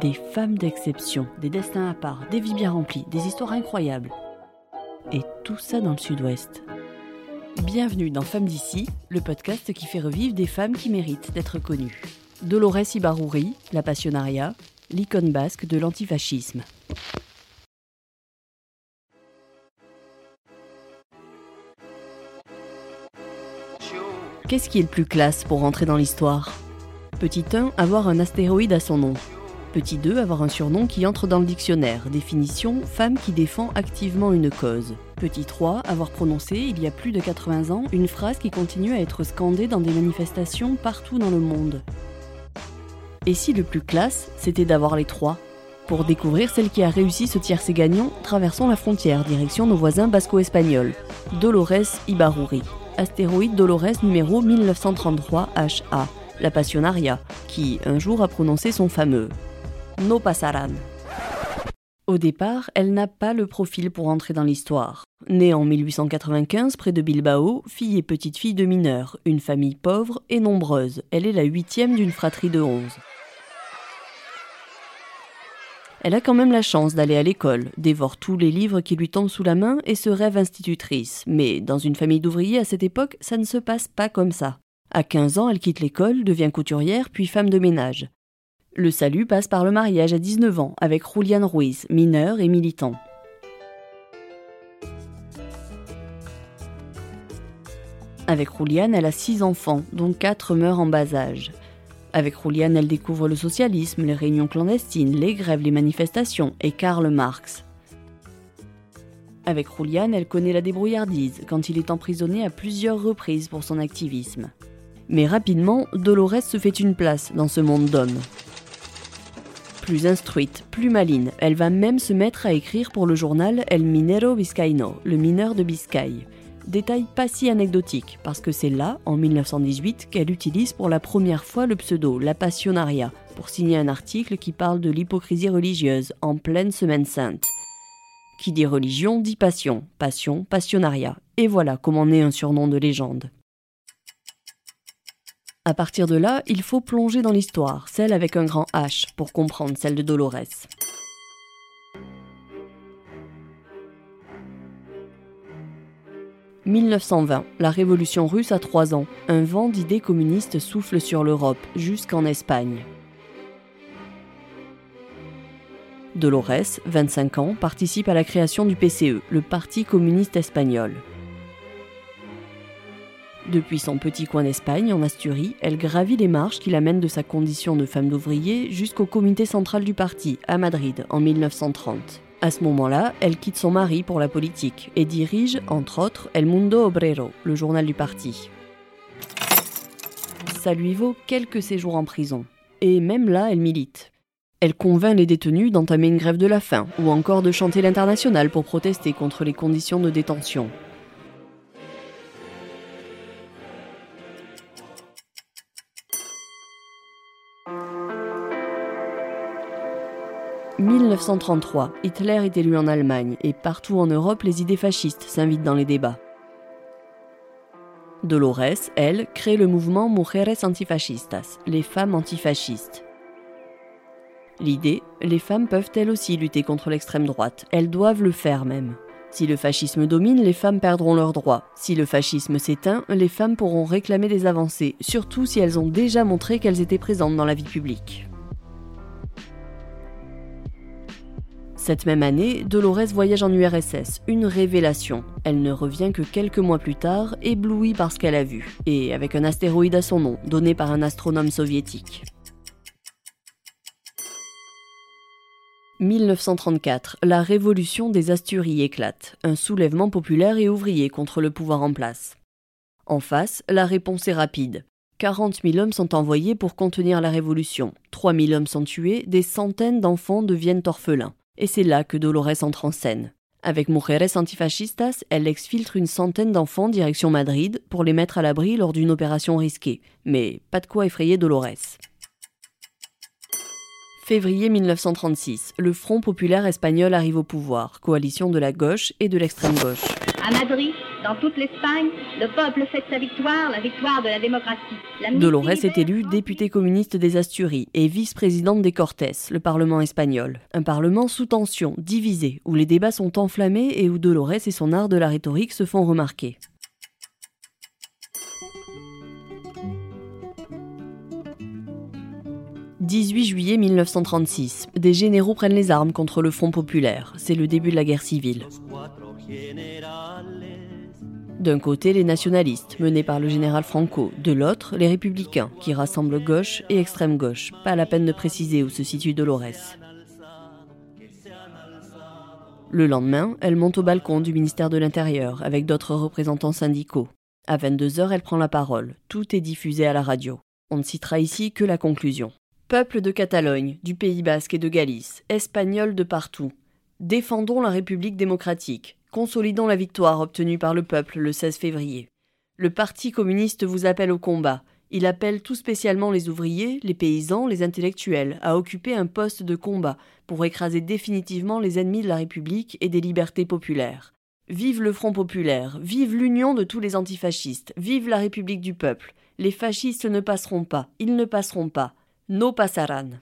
Des femmes d'exception, des destins à part, des vies bien remplies, des histoires incroyables. Et tout ça dans le sud-ouest. Bienvenue dans Femmes d'ici, le podcast qui fait revivre des femmes qui méritent d'être connues. Dolores Ibarrouri, la passionnariat, l'icône basque de l'antifascisme. Qu'est-ce qui est le plus classe pour rentrer dans l'histoire? Petit 1, avoir un astéroïde à son nom. Petit 2, avoir un surnom qui entre dans le dictionnaire. Définition, femme qui défend activement une cause. Petit 3, avoir prononcé, il y a plus de 80 ans, une phrase qui continue à être scandée dans des manifestations partout dans le monde. Et si le plus classe, c'était d'avoir les trois? Pour découvrir celle qui a réussi ce tiercé gagnant, traversons la frontière, direction nos voisins basco-espagnols. Dolores Ibarruri astéroïde Dolores numéro 1933 HA, la Passionaria, qui un jour a prononcé son fameux No pasarán. Au départ, elle n'a pas le profil pour entrer dans l'histoire. Née en 1895 près de Bilbao, fille et petite-fille de mineurs, une famille pauvre et nombreuse, elle est la huitième d'une fratrie de onze. Elle a quand même la chance d'aller à l'école, dévore tous les livres qui lui tombent sous la main et se rêve institutrice. Mais dans une famille d'ouvriers à cette époque, ça ne se passe pas comme ça. À 15 ans, elle quitte l'école, devient couturière, puis femme de ménage. Le salut passe par le mariage à 19 ans avec Julian Ruiz, mineur et militant. Avec Julian, elle a six enfants, dont quatre meurent en bas âge. Avec Rouliane, elle découvre le socialisme, les réunions clandestines, les grèves, les manifestations et Karl Marx. Avec Rouliane, elle connaît la débrouillardise quand il est emprisonné à plusieurs reprises pour son activisme. Mais rapidement, Dolores se fait une place dans ce monde d'hommes. Plus instruite, plus maline, elle va même se mettre à écrire pour le journal El Minero Vizcaíno, le mineur de Biscaye. Détail pas si anecdotique, parce que c'est là, en 1918, qu'elle utilise pour la première fois le pseudo La Passionaria, pour signer un article qui parle de l'hypocrisie religieuse en pleine semaine sainte. Qui dit religion dit passion, passion, passionaria. Et voilà comment naît un surnom de légende. À partir de là, il faut plonger dans l'histoire, celle avec un grand H, pour comprendre celle de Dolores. 1920, la révolution russe a trois ans. Un vent d'idées communistes souffle sur l'Europe, jusqu'en Espagne. Dolores, 25 ans, participe à la création du PCE, le Parti communiste espagnol. Depuis son petit coin d'Espagne, en Asturie, elle gravit les marches qui l'amènent de sa condition de femme d'ouvrier jusqu'au comité central du parti, à Madrid, en 1930. À ce moment-là, elle quitte son mari pour la politique et dirige, entre autres, El Mundo Obrero, le journal du parti. Ça lui vaut quelques séjours en prison. Et même là, elle milite. Elle convainc les détenus d'entamer une grève de la faim ou encore de chanter l'international pour protester contre les conditions de détention. 1933, Hitler est élu en Allemagne et partout en Europe, les idées fascistes s'invitent dans les débats. Dolores, elle, crée le mouvement Mujeres Antifascistas, les femmes antifascistes. L'idée, les femmes peuvent elles aussi lutter contre l'extrême droite, elles doivent le faire même. Si le fascisme domine, les femmes perdront leurs droits. Si le fascisme s'éteint, les femmes pourront réclamer des avancées, surtout si elles ont déjà montré qu'elles étaient présentes dans la vie publique. Cette même année, Dolores voyage en URSS, une révélation. Elle ne revient que quelques mois plus tard, éblouie par ce qu'elle a vu, et avec un astéroïde à son nom, donné par un astronome soviétique. 1934, la révolution des Asturies éclate, un soulèvement populaire et ouvrier contre le pouvoir en place. En face, la réponse est rapide. 40 000 hommes sont envoyés pour contenir la révolution, 3 000 hommes sont tués, des centaines d'enfants deviennent orphelins. Et c'est là que Dolores entre en scène. Avec Mujeres Antifascistas, elle exfiltre une centaine d'enfants direction Madrid pour les mettre à l'abri lors d'une opération risquée. Mais pas de quoi effrayer Dolores. Février 1936, le Front populaire espagnol arrive au pouvoir, coalition de la gauche et de l'extrême gauche. À Madrid, Dans toute l'Espagne, le peuple fête sa victoire, la victoire de la démocratie. Dolores est élue députée communiste des Asturies et vice-présidente des Cortes, le Parlement espagnol. Un Parlement sous tension, divisé, où les débats sont enflammés et où Dolores et son art de la rhétorique se font remarquer. 18 juillet 1936. Des généraux prennent les armes contre le Front populaire. C'est le début de la guerre civile. D'un côté, les nationalistes, menés par le général Franco. De l'autre, les républicains, qui rassemblent gauche et extrême gauche. Pas la peine de préciser où se situe Dolores. Le lendemain, elle monte au balcon du ministère de l'Intérieur avec d'autres représentants syndicaux. À 22h, elle prend la parole. Tout est diffusé à la radio. On ne citera ici que la conclusion. Peuple de Catalogne, du Pays basque et de Galice, espagnols de partout, défendons la République démocratique, consolidons la victoire obtenue par le peuple le 16 février. Le Parti communiste vous appelle au combat. Il appelle tout spécialement les ouvriers, les paysans, les intellectuels à occuper un poste de combat pour écraser définitivement les ennemis de la République et des libertés populaires. Vive le Front populaire, vive l'union de tous les antifascistes, vive la République du peuple. Les fascistes ne passeront pas, ils ne passeront pas. No pasarán.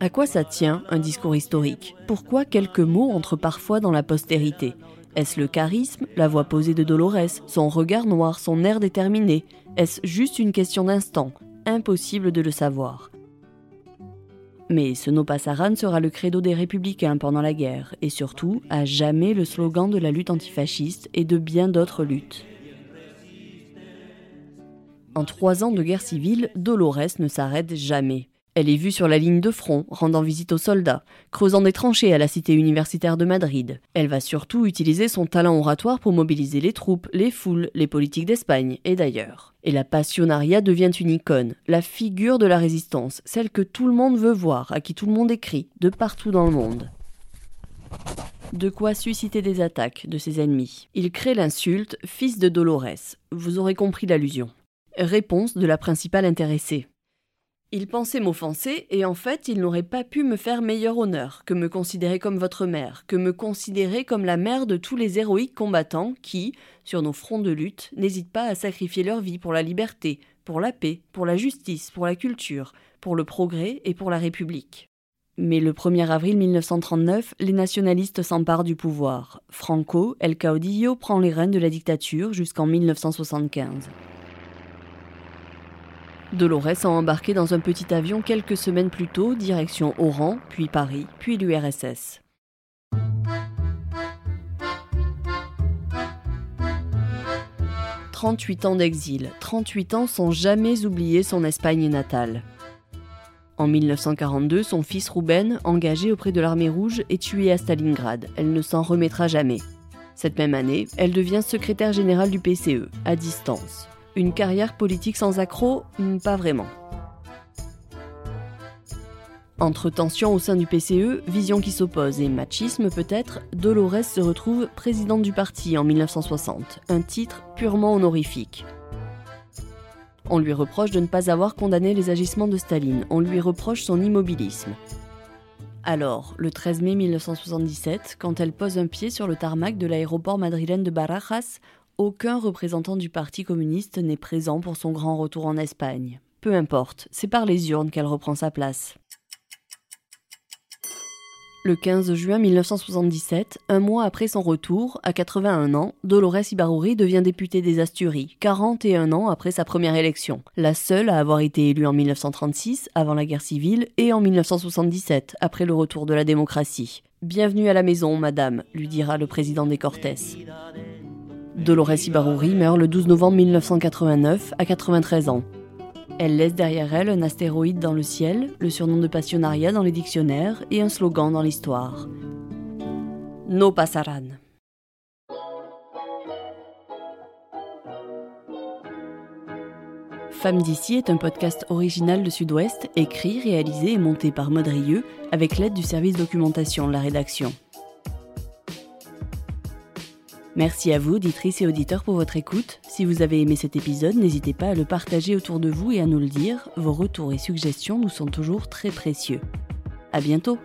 À quoi ça tient un discours historique? Pourquoi quelques mots entrent parfois dans la postérité? Est-ce le charisme, la voix posée de Dolores, son regard noir, son air déterminé? Est-ce juste une question d'instant? Impossible de le savoir. Mais ce No Pasaran sera le credo des républicains pendant la guerre, et surtout, à jamais le slogan de la lutte antifasciste et de bien d'autres luttes. En trois ans de guerre civile, Dolores ne s'arrête jamais. Elle est vue sur la ligne de front, rendant visite aux soldats, creusant des tranchées à la cité universitaire de Madrid. Elle va surtout utiliser son talent oratoire pour mobiliser les troupes, les foules, les politiques d'Espagne et d'ailleurs. Et la Passionaria devient une icône, la figure de la résistance, celle que tout le monde veut voir, à qui tout le monde écrit, de partout dans le monde. De quoi susciter des attaques de ses ennemis. Il crée l'insulte fils de Dolores. Vous aurez compris l'allusion. Réponse de la principale intéressée. Il pensait m'offenser, et en fait, il n'aurait pas pu me faire meilleur honneur que me considérer comme votre mère, que me considérer comme la mère de tous les héroïques combattants qui, sur nos fronts de lutte, n'hésitent pas à sacrifier leur vie pour la liberté, pour la paix, pour la justice, pour la culture, pour le progrès et pour la République. Mais le 1er avril 1939, les nationalistes s'emparent du pouvoir. Franco, El Caudillo, prend les rênes de la dictature jusqu'en 1975. Dolores a embarqué dans un petit avion quelques semaines plus tôt, direction Oran, puis Paris, puis l'URSS. « 38 ans d'exil, 38 ans sans jamais oublier son Espagne natale. En 1942, son fils Ruben, engagé auprès de l'armée rouge, est tué à Stalingrad. Elle ne s'en remettra jamais. Cette même année, elle devient secrétaire générale du PCE, à distance. Une carrière politique sans accroc hmm, Pas vraiment. Entre tensions au sein du PCE, vision qui s'oppose et machisme peut-être, Dolores se retrouve présidente du parti en 1960, un titre purement honorifique. On lui reproche de ne pas avoir condamné les agissements de Staline, on lui reproche son immobilisme. Alors, le 13 mai 1977, quand elle pose un pied sur le tarmac de l'aéroport madrilène de Barajas, aucun représentant du Parti communiste n'est présent pour son grand retour en Espagne. Peu importe, c'est par les urnes qu'elle reprend sa place. Le 15 juin 1977, un mois après son retour, à 81 ans, Dolores Ibaruri devient députée des Asturies, 41 ans après sa première élection, la seule à avoir été élue en 1936, avant la guerre civile, et en 1977, après le retour de la démocratie. Bienvenue à la maison, madame, lui dira le président des Cortes. Dolores Ibaruri meurt le 12 novembre 1989 à 93 ans. Elle laisse derrière elle un astéroïde dans le ciel, le surnom de Passionaria dans les dictionnaires et un slogan dans l'histoire. No pasaran. Femme d'ici est un podcast original de Sud-Ouest, écrit, réalisé et monté par Maud avec l'aide du service documentation de la rédaction. Merci à vous, auditrices et auditeurs, pour votre écoute. Si vous avez aimé cet épisode, n'hésitez pas à le partager autour de vous et à nous le dire. Vos retours et suggestions nous sont toujours très précieux. À bientôt!